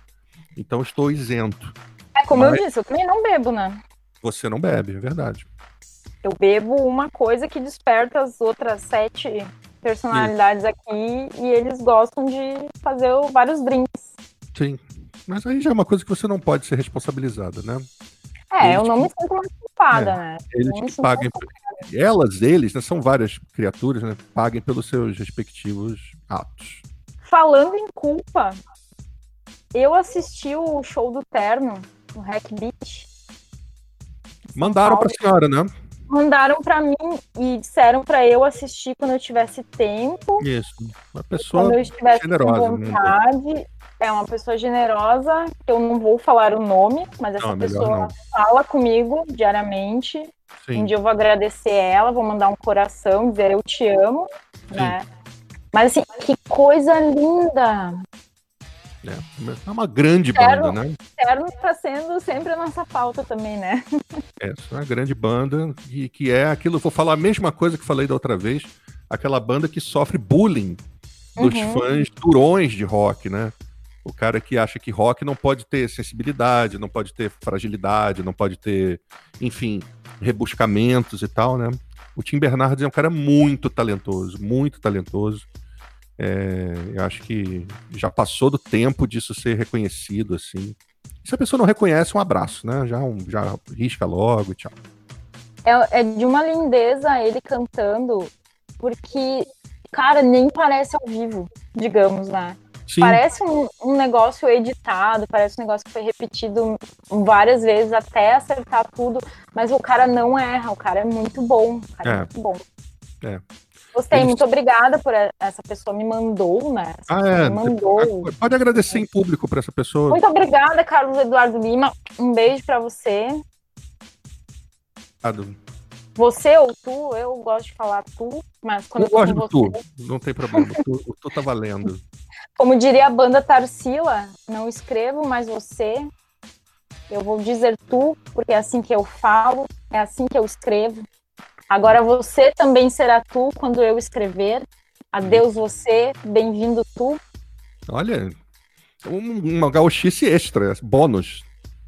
Então estou isento. É como Mas... eu disse, eu também não bebo, né? Você não bebe, é verdade. Eu bebo uma coisa que desperta as outras sete personalidades aqui e eles gostam de fazer vários drinks. Sim. Mas aí já é uma coisa que você não pode ser responsabilizada, né? É, eles eu não me sinto mais culpada, é, né? Eles que paguem. Elas, eles, né, são várias criaturas, né? Paguem pelos seus respectivos atos. Falando em culpa, eu assisti o show do Terno no Hack Beach. Mandaram para a senhora, né? Mandaram para mim e disseram para eu assistir quando eu tivesse tempo. Isso. Uma pessoa quando eu estivesse generosa, com né? vontade. Né? É uma pessoa generosa, eu não vou falar o nome, mas essa não, pessoa não. fala comigo diariamente. Sim. Um dia eu vou agradecer ela, vou mandar um coração, dizer eu te amo, Sim. né? Mas assim, que coisa linda! É, é uma grande banda, né? Terno está sendo sempre a nossa pauta também, né? É, é uma grande banda e que é aquilo, vou falar a mesma coisa que falei da outra vez, aquela banda que sofre bullying dos uhum. fãs durões de rock, né? O cara que acha que rock não pode ter sensibilidade, não pode ter fragilidade, não pode ter, enfim, rebuscamentos e tal, né? O Tim Bernardes é um cara muito talentoso, muito talentoso. É, eu acho que já passou do tempo disso ser reconhecido, assim. se a pessoa não reconhece, um abraço, né? Já, um, já risca logo tchau. É, é de uma lindeza ele cantando, porque, cara, nem parece ao vivo, digamos, né? Sim. Parece um, um, negócio editado, parece um negócio que foi repetido várias vezes até acertar tudo, mas o cara não erra, o cara é muito bom. O cara é, é muito bom. É. Gostei, Eles... muito obrigada por essa pessoa me mandou, né? Essa ah, é. Mandou. Pode agradecer em público para essa pessoa. Muito obrigada, Carlos Eduardo Lima. Um beijo para você. Obrigado. Você ou tu, eu gosto de falar tu, mas quando eu, eu gosto de tu, não tem problema, tu, tu tá valendo. Como diria a banda Tarsila, não escrevo, mas você. Eu vou dizer tu, porque é assim que eu falo, é assim que eu escrevo. Agora você também será tu quando eu escrever. Adeus você, bem-vindo tu. Olha, um, uma gauchice extra, bônus.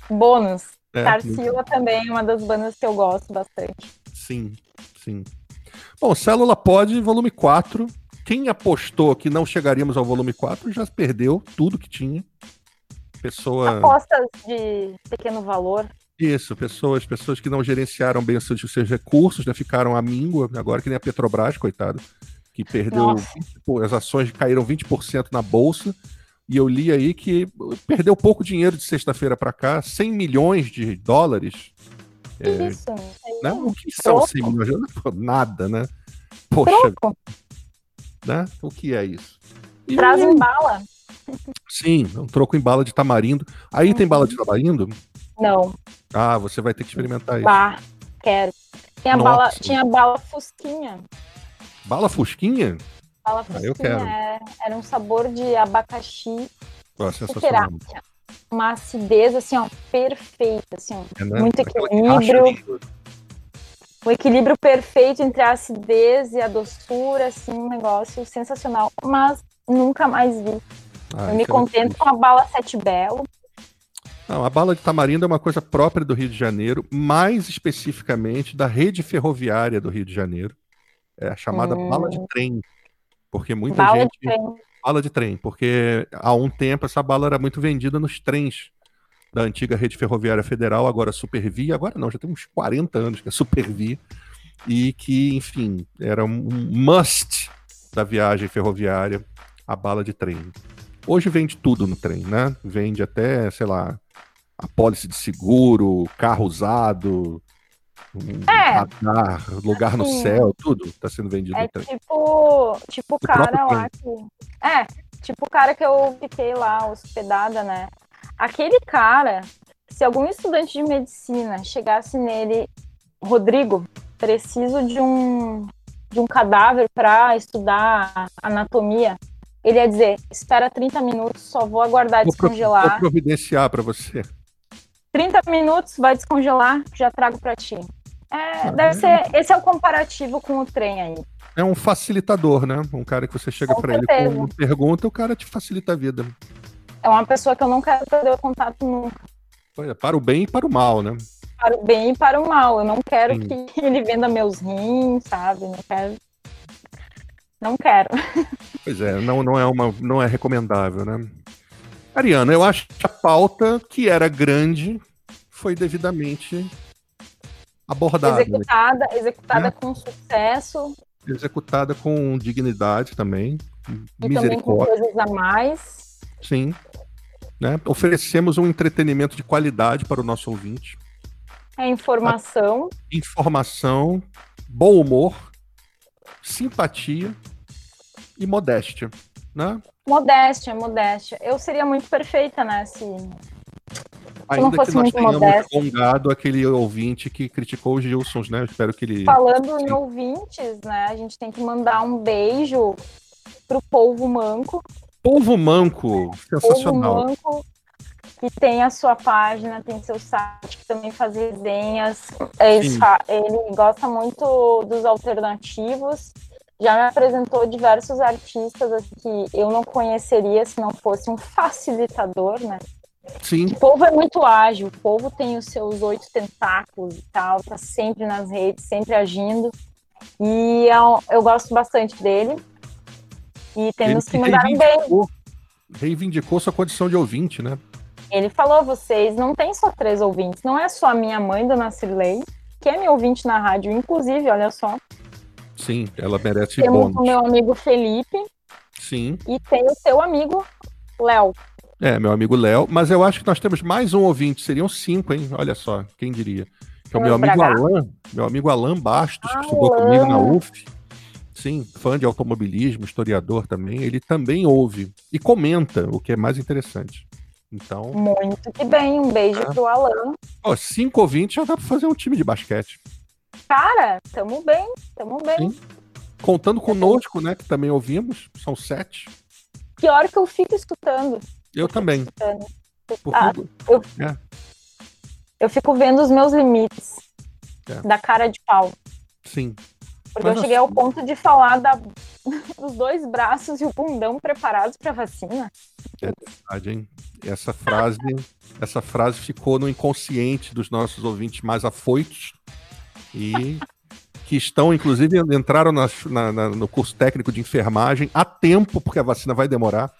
Bônus. É, Tarsila também é uma das bandas que eu gosto bastante. Sim, sim. Bom, Célula Pod, volume 4. Quem apostou que não chegaríamos ao volume 4 já perdeu tudo que tinha. Pessoa... Apostas de pequeno valor. Isso, pessoas, pessoas que não gerenciaram bem os seus, os seus recursos, né, ficaram à míngua, agora que nem a Petrobras, coitado, que perdeu, 20, as ações caíram 20% na bolsa, e eu li aí que perdeu pouco dinheiro de sexta-feira para cá, 100 milhões de dólares. É, Isso, né? O que são 100 milhões? Nada, né? Poxa. Troco. Né? O que é isso? E... Traz em bala. Sim, um troco em bala de tamarindo. Aí uhum. tem bala de tamarindo? Não. Ah, você vai ter que experimentar isso. Bah, quero. Tinha bala, tinha bala fusquinha. Bala fusquinha? Bala fusquinha, ah, eu quero. É, era um sabor de abacaxi. Oh, sensacional. Uma acidez, assim, ó, perfeita, assim, é, né? muito equilíbrio. O equilíbrio perfeito entre a acidez e a doçura, assim, um negócio sensacional. Mas nunca mais vi. Ah, eu me contento com a bala Sete Belo. Não, a bala de tamarindo é uma coisa própria do Rio de Janeiro, mais especificamente da rede ferroviária do Rio de Janeiro. É a chamada hum. bala de trem. Porque muita bala gente. De trem. Bala de trem, porque há um tempo essa bala era muito vendida nos trens da antiga rede ferroviária federal, agora Supervia, agora não, já tem uns 40 anos que é Supervia, e que, enfim, era um must da viagem ferroviária, a bala de trem. Hoje vende tudo no trem, né? Vende até, sei lá, apólice de seguro, carro usado, é, radar, lugar assim, no céu, tudo está sendo vendido. É tipo, tipo o cara lá que. É, tipo o cara que eu fiquei lá hospedada, né? Aquele cara, se algum estudante de medicina chegasse nele, Rodrigo, preciso de um, de um cadáver para estudar anatomia, ele ia dizer: espera 30 minutos, só vou aguardar vou descongelar. Vou providenciar para você. 30 minutos, vai descongelar, já trago para ti. É, ah, deve é. ser, esse é o comparativo com o trem aí. É um facilitador, né? Um cara que você chega para ele com uma pergunta, o cara te facilita a vida. É uma pessoa que eu não quero perder o contato nunca. Olha, para o bem e para o mal, né? Para o bem e para o mal. Eu não quero Sim. que ele venda meus rins, sabe? Não quero. Não quero. Pois é, não, não, é uma, não é recomendável, né? Ariana, eu acho que a pauta, que era grande, foi devidamente abordada. Executada, executada é. com sucesso. Executada com dignidade também. E também com coisas a mais. Sim. Né? Oferecemos um entretenimento de qualidade para o nosso ouvinte. É informação. Informação, bom humor, simpatia e modéstia, né? Modéstia, modéstia. Eu seria muito perfeita, né? Se, Ainda não fosse muito tenhamos alongado aquele ouvinte que criticou os Gilsons, né? Eu espero que ele. Falando em ouvintes, né? A gente tem que mandar um beijo pro Polvo Manco. Polvo Manco, sensacional. Polvo Manco, que tem a sua página, tem seu site, que também faz resenhas. Ele, ele gosta muito dos alternativos já me apresentou diversos artistas assim, que eu não conheceria se não fosse um facilitador, né? Sim. O povo é muito ágil, o povo tem os seus oito tentáculos e tal, tá sempre nas redes, sempre agindo. E eu, eu gosto bastante dele. E temos que mandar um beijo. Reivindicou sua condição de ouvinte, né? Ele falou: vocês não tem só três ouvintes, não é só a minha mãe, Dona Cirlei, que é minha ouvinte na rádio, inclusive, olha só. Sim, ela merece Temos bônus. o meu amigo Felipe. Sim. E tem o seu amigo Léo. É, meu amigo Léo. Mas eu acho que nós temos mais um ouvinte. Seriam cinco, hein? Olha só, quem diria. Que é o meu amigo Alan, meu amigo Alan Bastos, que estudou comigo na UF. sim, fã de automobilismo, historiador também, ele também ouve e comenta, o que é mais interessante. Então. Muito que bem, um beijo é. pro Alan. Ó, cinco ouvintes já dá pra fazer um time de basquete. Cara, tamo bem, tamo bem. Sim. Contando conosco, né, que também ouvimos, são sete. Pior que eu fico escutando. Eu, eu também. Escutando. Ah, eu, é. eu fico vendo os meus limites é. da cara de pau. Sim. Porque Mas eu cheguei ao ponto de falar da, dos dois braços e o bundão preparados para vacina. É verdade, hein? Essa frase, essa frase ficou no inconsciente dos nossos ouvintes mais afoitos e que estão, inclusive, entraram na, na, no curso técnico de enfermagem a tempo, porque a vacina vai demorar.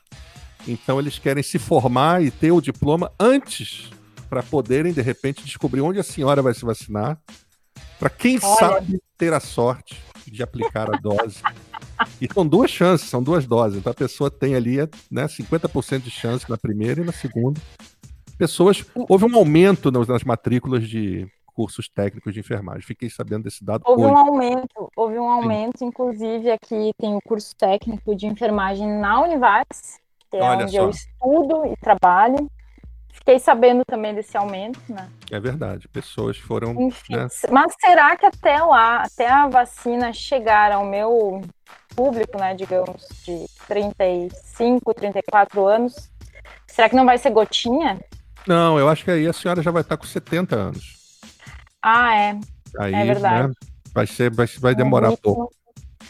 Então eles querem se formar e ter o diploma antes para poderem, de repente, descobrir onde a senhora vai se vacinar. Para quem Olha. sabe ter a sorte de aplicar a dose. E são duas chances, são duas doses. Então a pessoa tem ali né, 50% de chance na primeira e na segunda. Pessoas. Houve um aumento nas matrículas de cursos técnicos de enfermagem. Fiquei sabendo desse dado. Houve hoje. um aumento, houve um aumento, Sim. inclusive aqui tem o curso técnico de enfermagem na Univas, que é Olha onde só. eu estudo e trabalho. Fiquei sabendo também desse aumento, né? É verdade, pessoas foram. Enfim, né? mas será que até lá, até a vacina chegar ao meu público, né, digamos, de 35, 34 anos, será que não vai ser gotinha? Não, eu acho que aí a senhora já vai estar com 70 anos. Ah, é. Aí, é verdade. Né, vai, ser, vai, vai demorar um pouco.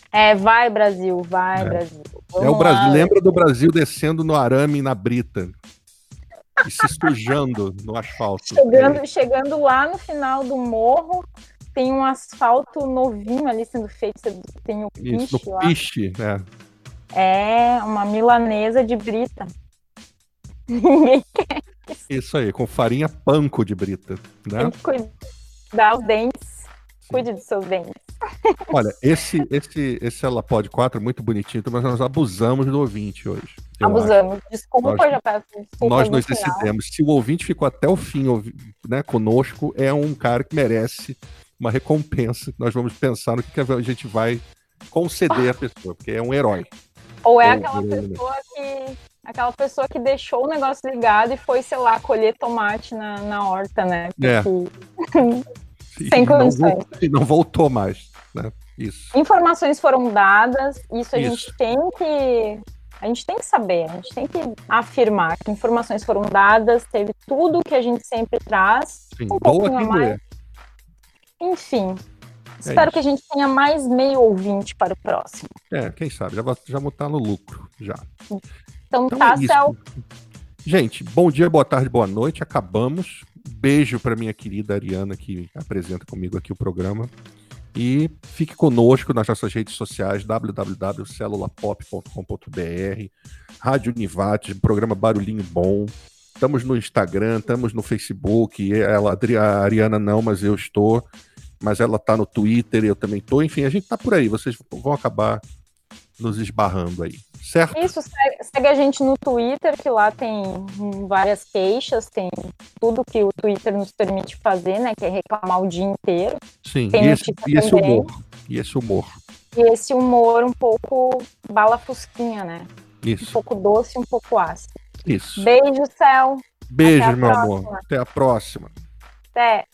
É, vai Brasil, vai é. Brasil. Vamos é o Brasil. Lá. Lembra do Brasil descendo no arame e na brita e se sujando no asfalto. Chegando, é. chegando lá no final do morro, tem um asfalto novinho ali sendo feito, tem o piche Isso, lá. Piche, é. É, uma milanesa de brita. Ninguém quer isso. Isso aí, com farinha panko de brita, né? Tem que cuidar os dentes. Cuide dos seus dentes. Olha, esse, esse, esse ela pode 4 é muito bonitinho, mas nós abusamos do ouvinte hoje. Abusamos. Acho. Desculpa, nós, já peço desculpa. Nós nos decidimos. Se o ouvinte ficou até o fim né, conosco, é um cara que merece uma recompensa. Nós vamos pensar no que a gente vai conceder à pessoa, porque é um herói. Ou é aquela pessoa que. Aquela pessoa que deixou o negócio ligado e foi, sei lá, colher tomate na, na horta, né? Porque... É. Sem condições. Não voltou, e não voltou mais. Né? Isso. Informações foram dadas, isso a isso. gente tem que. A gente tem que saber, a gente tem que afirmar que informações foram dadas, teve tudo que a gente sempre traz. Sim, um boa quem mais. Enfim, é Espero isso. que a gente tenha mais meio ouvinte para o próximo. É, quem sabe, já, já vou estar no lucro, já. Então, então tá, é Céu. Gente, bom dia, boa tarde, boa noite. Acabamos. Beijo para minha querida Ariana, que apresenta comigo aqui o programa. E fique conosco nas nossas redes sociais, www.celulapop.com.br, Rádio Univat, programa Barulhinho Bom. Estamos no Instagram, estamos no Facebook. Ela, a Ariana não, mas eu estou. Mas ela está no Twitter, eu também estou. Enfim, a gente está por aí. Vocês vão acabar nos esbarrando aí, certo? Isso, segue, segue, a gente no Twitter, que lá tem várias queixas, tem tudo que o Twitter nos permite fazer, né? Que é reclamar o dia inteiro. Sim, tem e esse, e esse humor. E esse humor. E esse humor um pouco bala fusquinha, né? Isso. Um pouco doce, um pouco ácido. Isso. Beijo, céu. Beijo, meu próxima. amor. Até a próxima. Até.